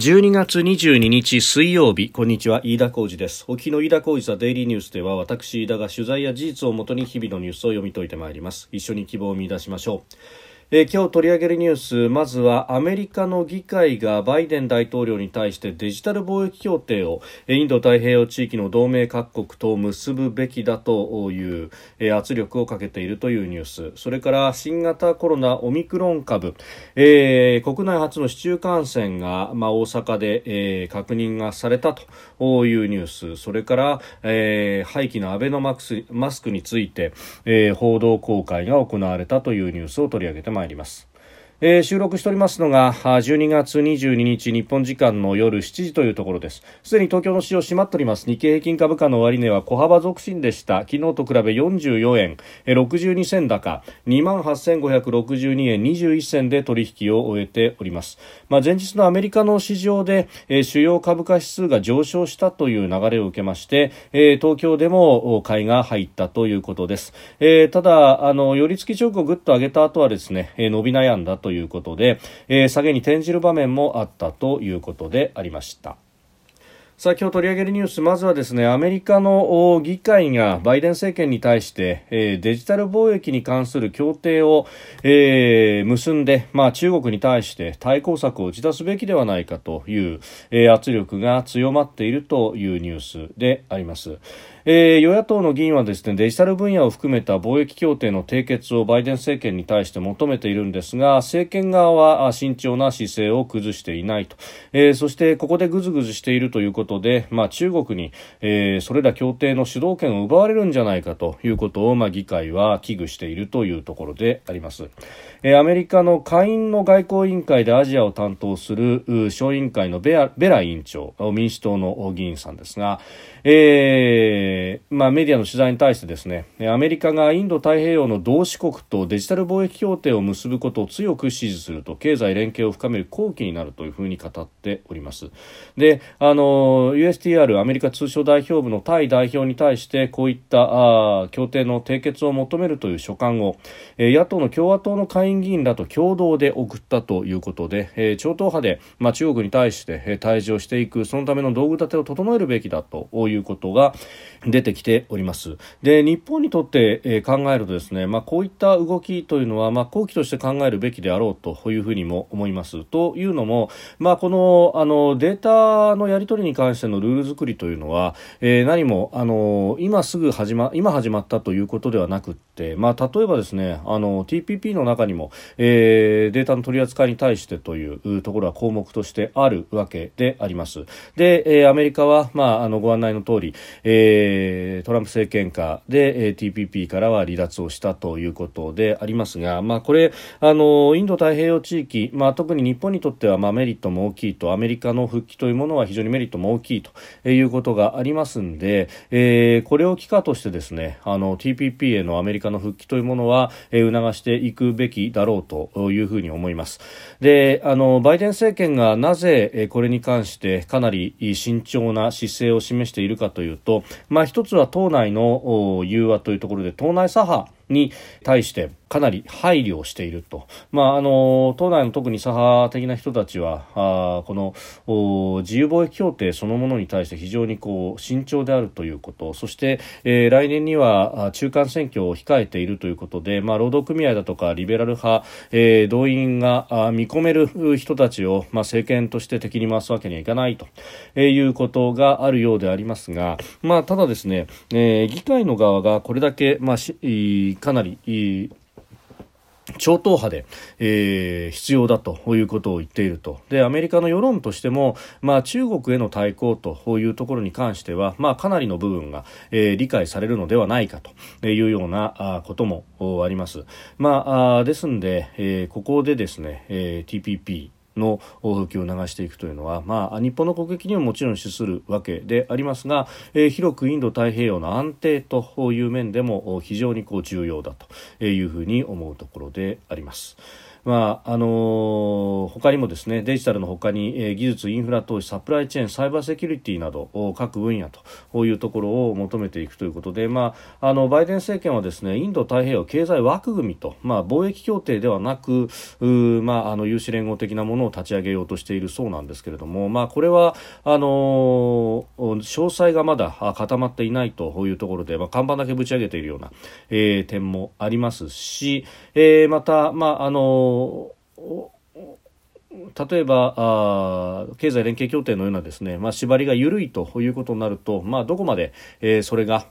12月22日水曜日。こんにちは。飯田浩二です。沖の飯田浩二ザデイリーニュースでは私飯田が取材や事実をもとに日々のニュースを読み解いてまいります。一緒に希望を見出しましょう。えー、今日取り上げるニュースまずはアメリカの議会がバイデン大統領に対してデジタル貿易協定をインド太平洋地域の同盟各国と結ぶべきだという、えー、圧力をかけているというニュース。それから新型コロナオミクロン株、えー、国内初の市中感染が、まあ、大阪で、えー、確認がされたというニュース。それから、えー、廃棄のアベノマスマスクについて、えー、報道公開が行われたというニュースを取り上げてます。参ります。えー、収録しておりますのが12月22日日本時間の夜7時というところです。すでに東京の市場閉まっております。日経平均株価の終値は小幅続伸でした。昨日と比べ44円。62銭高。28,562円。21銭で取引を終えております、まあ、前日のアメリカの市場で、えー、主要株価指数が上昇したという流れを受けまして、えー、東京でも買いが入ったということです、えー、ただあの寄り付き直後ぐっと上げた後はですね、えー、伸び悩んだとということで、えー、下げに転じる場面もあったということでありました。さあ今日取り上げるニュースまずはですねアメリカの議会がバイデン政権に対して、えー、デジタル貿易に関する協定を、えー、結んで、まあ、中国に対して対抗策を打ち出すべきではないかという、えー、圧力が強まっているというニュースであります。えー、与野党の議員はですねデジタル分野を含めた貿易協定の締結をバイデン政権に対して求めているんですが政権側は慎重な姿勢を崩していないと、えー、そしてここでぐずぐずしているということで、まあ、中国に、えー、それら協定の主導権を奪われるんじゃないかということを、まあ、議会は危惧しているというところであります、えー、アメリカの下院の外交委員会でアジアを担当する小委員会のベラ委員長民主党の議員さんですが、えーまあ、メディアの取材に対してですねアメリカがインド太平洋の同志国とデジタル貿易協定を結ぶことを強く支持すると経済連携を深める好機になるというふうに語っております。であの USTR アメリカ通商代表部のタイ代表に対してこういったあ協定の締結を求めるという書簡を、えー、野党の共和党の下院議員らと共同で送ったということで、えー、超党派で、まあ、中国に対して、えー、対峙をしていくそのための道具立てを整えるべきだということが出てきております。で日本にとって、え、考えるとですね、まあ、こういった動きというのは、まあ、後期として考えるべきであろうというふうにも思います。というのも、まあ、このあのデータのやり取りに関してのルール作りというのは、えー、何もあの今すぐ始ま今始まったということではなくって、まあ、例えばですねあの TPP の中にも、えー、データの取り扱いに対してというところは項目としてあるわけであります。で、えー、アメリカは、まあ、あのご案内の通り、えー、トランプ政権下で、えー、TPP からは離脱をしたということでありますが、まあ、これあのインド太平洋地域、まあ、特に日本にとっては、まあ、メリットも大きいとアメリカの復帰というものは非常にメリットも大きいということがありますんで、えー、これを機化としてですねあの TPP へのアメリカの復帰というものは、えー、促していくべきだろうというふうに思います。であのバイデン政権がなぜえこれに関してかなり慎重な姿勢を示しているかというと、ま、一つは党内の融和というところで党内左派に対してかなり配慮をしていると、まあ、あの党内の特に左派的な人たちはあこの自由貿易協定そのものに対して非常にこう慎重であるということ。そして、えー、来年には中間選挙を控えているということで、まあ、労働組合だとかリベラル派、えー、動員が見込める人たちを、まあ、政権として敵に回すわけにはいかないと、えー、いうことがあるようでありますが、まあ、ただですね、えー、議会の側がこれだけ、まあ、しかなり超党派で、えー、必要だということを言っているとでアメリカの世論としても、まあ、中国への対抗というところに関しては、まあ、かなりの部分が、えー、理解されるのではないかというようなこともあります。まあ、ですんで、えー、ここでですね、え、TPP の普及を流していくというのは、まあ、日本の国益にももちろん資するわけでありますが、えー、広くインド太平洋の安定という面でも非常にこう重要だというふうに思うところであります。まああの他にもですねデジタルの他に、えー、技術インフラ投資サプライチェーンサイバーセキュリティなど各分野というところを求めていくということで、まあ、あのバイデン政権はですねインド太平洋経済枠組みと、まあ、貿易協定ではなくまあ、あの有志連合的なものを立ち上げようとしているそうなんですけれども、まあ、これはあの詳細がまだ固まっていないというところで、まあ、看板だけぶち上げているような、えー、点もありますし、えー、また、まああの例えばあ経済連携協定のようなですね、まあ、縛りが緩いということになると、まあ、どこまで、えー、それが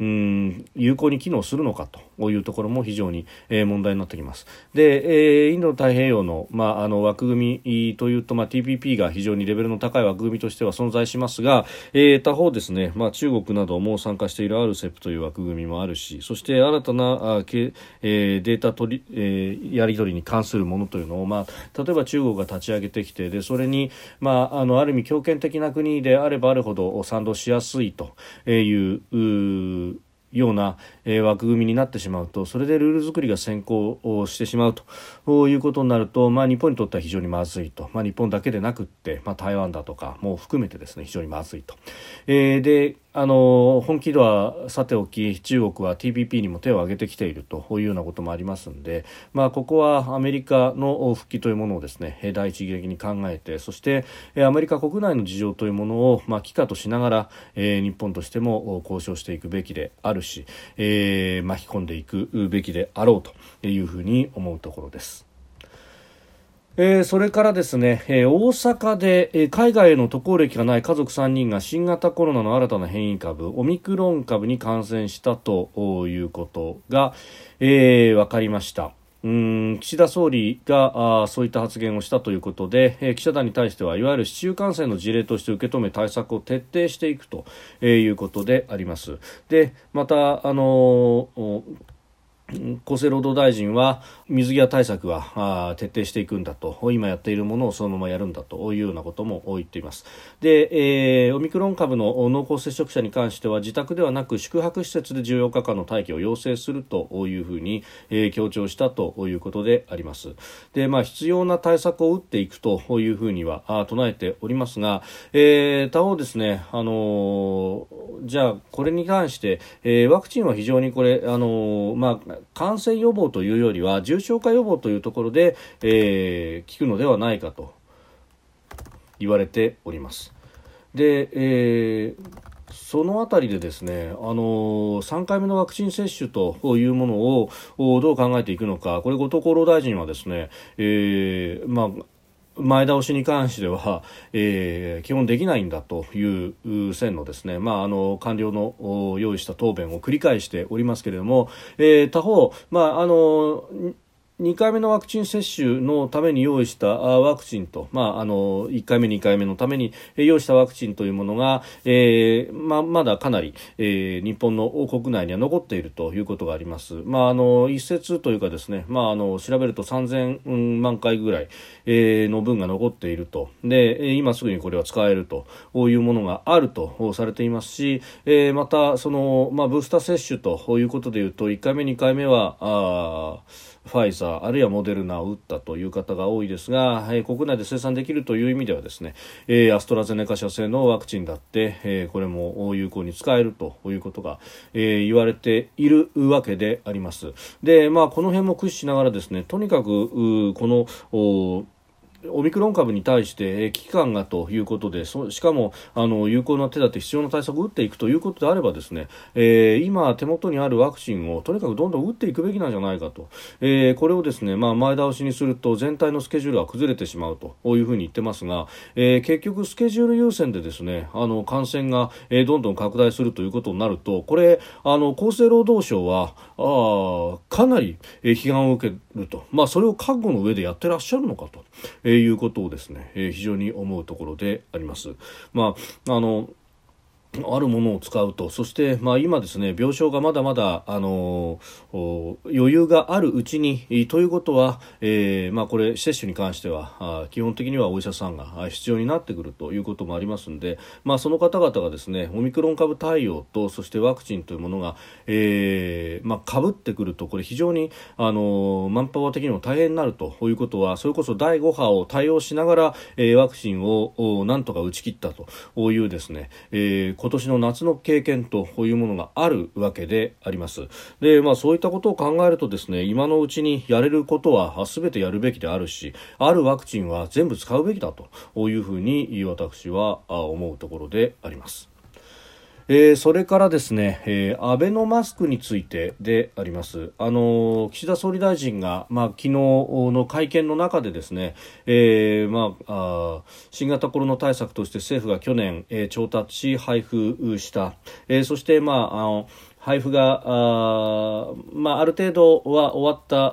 うん有効に機能するのかというところも非常に、えー、問題になってきます。で、えー、インド太平洋の,、まあ、あの枠組みというと、まあ、TPP が非常にレベルの高い枠組みとしては存在しますが、えー、他方ですね、まあ、中国なども参加している RCEP という枠組みもあるしそして新たなあけ、えー、データ取り、えー、やり取りに関するものというのを、まあ、例えば中国が立ち上げてきてでそれに、まあ、あのある意味強権的な国であればあるほど賛同しやすいというような、えー、枠組みになってしまうとそれでルール作りが先行をしてしまうということになると、まあ、日本にとっては非常にまずいと、まあ、日本だけでなくって、まあ、台湾だとかも含めてですね非常にまずいと。えー、であの本気度はさておき中国は TPP にも手を挙げてきているというようなこともありますので、まあ、ここはアメリカの復帰というものをですね第一義的に考えてそしてアメリカ国内の事情というものを、まあ、機としながら、えー、日本としても交渉していくべきであるし、えー、巻き込んでいくべきであろうというふうに思うところです。えー、それからですね、えー、大阪で、えー、海外への渡航歴がない家族3人が新型コロナの新たな変異株オミクロン株に感染したということが、えー、分かりました。うん岸田総理があそういった発言をしたということで、えー、記者団に対してはいわゆる市中感染の事例として受け止め対策を徹底していくと、えー、いうことであります。でまた、あのー厚生労働大臣は水際対策は徹底していくんだと今やっているものをそのままやるんだというようなことも言っています。で、えー、オミクロン株の濃厚接触者に関しては自宅ではなく宿泊施設で14日間の待機を要請するというふうに、えー、強調したということであります。で、まあ、必要な対策を打っていくというふうには唱えておりますが、えー、他方ですね、あのじゃあこれに関して、えー、ワクチンは非常にこれ、あのまあ感染予防というよりは重症化予防というところで、えー、効くのではないかと言われております。で、えーそのあたりでですね、あの3回目のワクチン接種というものをどう考えていくのか、これ、後藤厚労大臣はですね、えー、まあ、前倒しに関しては、えー、基本できないんだという線のですね、まあ、あの官僚の用意した答弁を繰り返しておりますけれども、えー、他方、まあ、あの2回目のワクチン接種のために用意したワクチンと、まあ、あの1回目、2回目のために用意したワクチンというものが、えーままだかなり、えー、日本の国内には残っているということがあります。まあ、あの一説というかですね、まあ、あの調べると3000万回ぐらい、えー、の分が残っているとで今すぐにこれは使えるというものがあるとされていますし、えー、またその、まあ、ブースター接種ということでいうと1回目、2回目はあファイザーあるいはモデルナを打ったという方が多いですが、えー、国内で生産できるという意味ではですね、えー、アストラゼネカ社製のワクチンだって、えー、これも有効に使えるということが、えー、言われているわけであります。で、まあ、この辺も駆使しながらですねとにかくこのオミクロン株に対して危機感がということでしかもあの有効な手立て必要な対策を打っていくということであればですね、えー、今、手元にあるワクチンをとにかくどんどん打っていくべきなんじゃないかと、えー、これをですね、まあ、前倒しにすると全体のスケジュールは崩れてしまうというふうに言ってますが、えー、結局、スケジュール優先でですねあの感染が、えどんどん拡大するということになるとこれあの厚生労働省はあかなり批判を受けると、まあ、それを覚悟の上でやってらっしゃるのかと。え、いうことをですね、えー、非常に思うところであります。まああのあるものを使うと、そして、まあ、今ですね、病床がまだまだ、あの余裕があるうちに、ということは、えー、まあ、これ、接種に関しては、基本的にはお医者さんが必要になってくるということもありますので、まあ、その方々がですね、オミクロン株対応と、そしてワクチンというものが、えー、まあ、被ってくると、これ非常に、あのマンパワー的にも大変になるということは、それこそ第5波を対応しながら、えー、ワクチンをなんとか打ち切ったというですね、えー今年の夏の経験というものがあるわけであります。で、まあそういったことを考えるとですね、今のうちにやれることは全てやるべきであるし、あるワクチンは全部使うべきだというふうに私は思うところであります。えー、それからですね、えー、アベノマスクについてであります。あの岸田総理大臣が、まあ、昨日の会見の中でですね、えー、まあ、あ新型コロナ対策として政府が去年、えー、調達し配布した、えー、そして、まあ、あの配布があ,、まあ、ある程度は終わった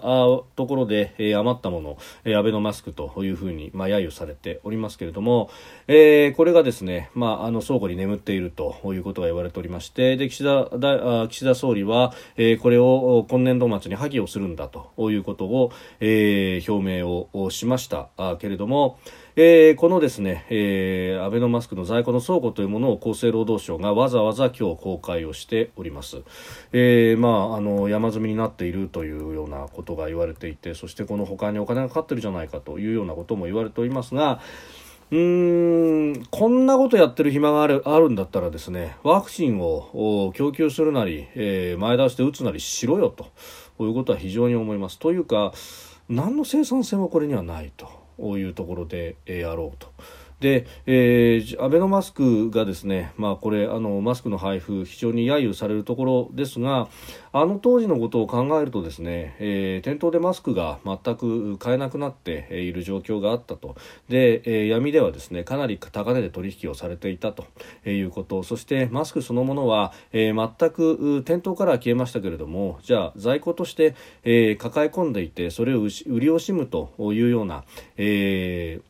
ところで、えー、余ったもの、えー、アベノマスクというふうに、まあ、揶揄されておりますけれども、えー、これがですね、まあ、あの倉庫に眠っているということが言われておりましてで岸田だ岸田総理は、えー、これを今年度末に破棄をするんだということを、えー、表明をしましたあけれども、えー、このですね、えー、アベノマスクの在庫の倉庫というものを厚生労働省がわざわざ今日公開をしております。えー、まあ、あの、山積みになっているというようなことが言われていて、そしてこの他にお金がかかってるじゃないかというようなことも言われておりますが、うーんこんなことやってる暇があるあるんだったらですねワクチンを供給するなり、えー、前倒して打つなりしろよということは非常に思います。というか何の生産性もこれにはないと。こういうところでやろうと。で、えー、アベノマスクがですね、まあ、これあのマスクの配布非常に揶揄されるところですがあの当時のことを考えるとですね、えー、店頭でマスクが全く買えなくなっている状況があったと。で、えー、闇ではですねかなり高値で取引をされていたということ。そしてマスクそのものは、えー、全く店頭から消えましたけれどもじゃあ在庫として、えー、抱え込んでいてそれを売り惜しむというような、えー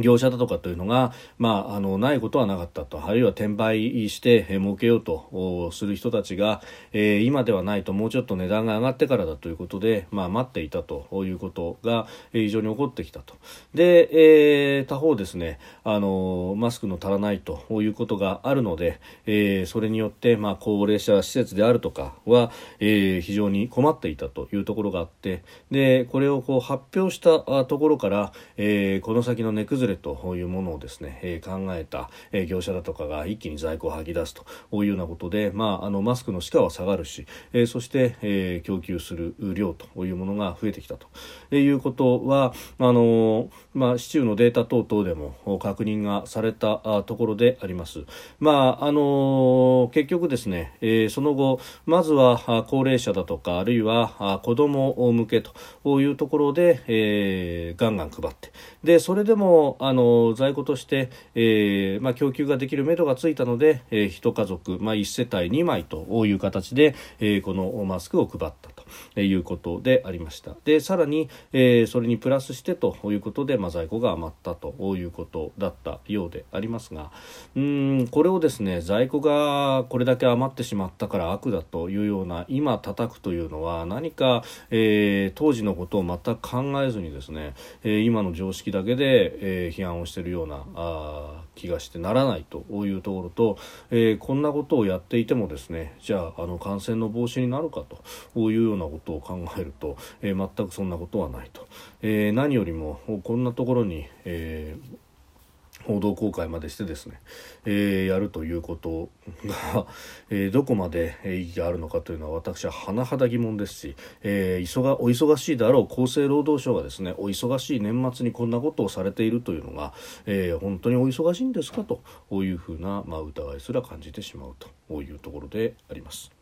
業者だとかというのが、まあ、あのないことはなかったと。あるいは転売して、えー、儲けようとする人たちが、えー、今ではないともうちょっと値段が上がってからだということで、まあ、待っていたということが、えー、非常に起こってきたと。で、えー、他方ですねあのマスクの足らないということがあるので、えー、それによって、まあ、高齢者施設であるとかは、えー、非常に困っていたというところがあってでこれをこう発表したところから、えー、この先の値崩れというものをですね、えー、考えた、えー、業者だとかが一気に在庫を吐き出すというようなことで、まあ、あのマスクの歯科は下がるし、えー、そして、えー、供給する量というものが増えてきたということはあのまあ、市中のデータ等々でも確認がされたところであります。まああの結局ですね、えー、その後まずは高齢者だとかあるいは子ども向けというところで、えー、ガンガン配ってでそれでもあの在庫として、えーまあ、供給ができるめどがついたので、えー、1家族、まあ、1世帯2枚という形で、えー、このマスクを配った。いうことでありました。でさらに、えー、それにプラスしてということで、まあ、在庫が余ったということだったようでありますがうんこれをですね在庫がこれだけ余ってしまったから悪だというような今叩くというのは何か、えー、当時のことを全く考えずにですね、えー、今の常識だけで、え、批判をしているようなあ気がしてならないというところと、えー、こんなことをやっていてもですねじゃああの感染の防止になるかというようなことを考えると、えー、全くそんなことはないと、えー、何よりもこんなところに、えー報道公開までしてですね、えー、やるということが、えー、どこまで意義があるのかというのは私は甚だ疑問ですし、えー、忙お忙しいであろう厚生労働省がですねお忙しい年末にこんなことをされているというのが、えー、本当にお忙しいんですかというふうな、まあ、疑いすら感じてしまうというところであります。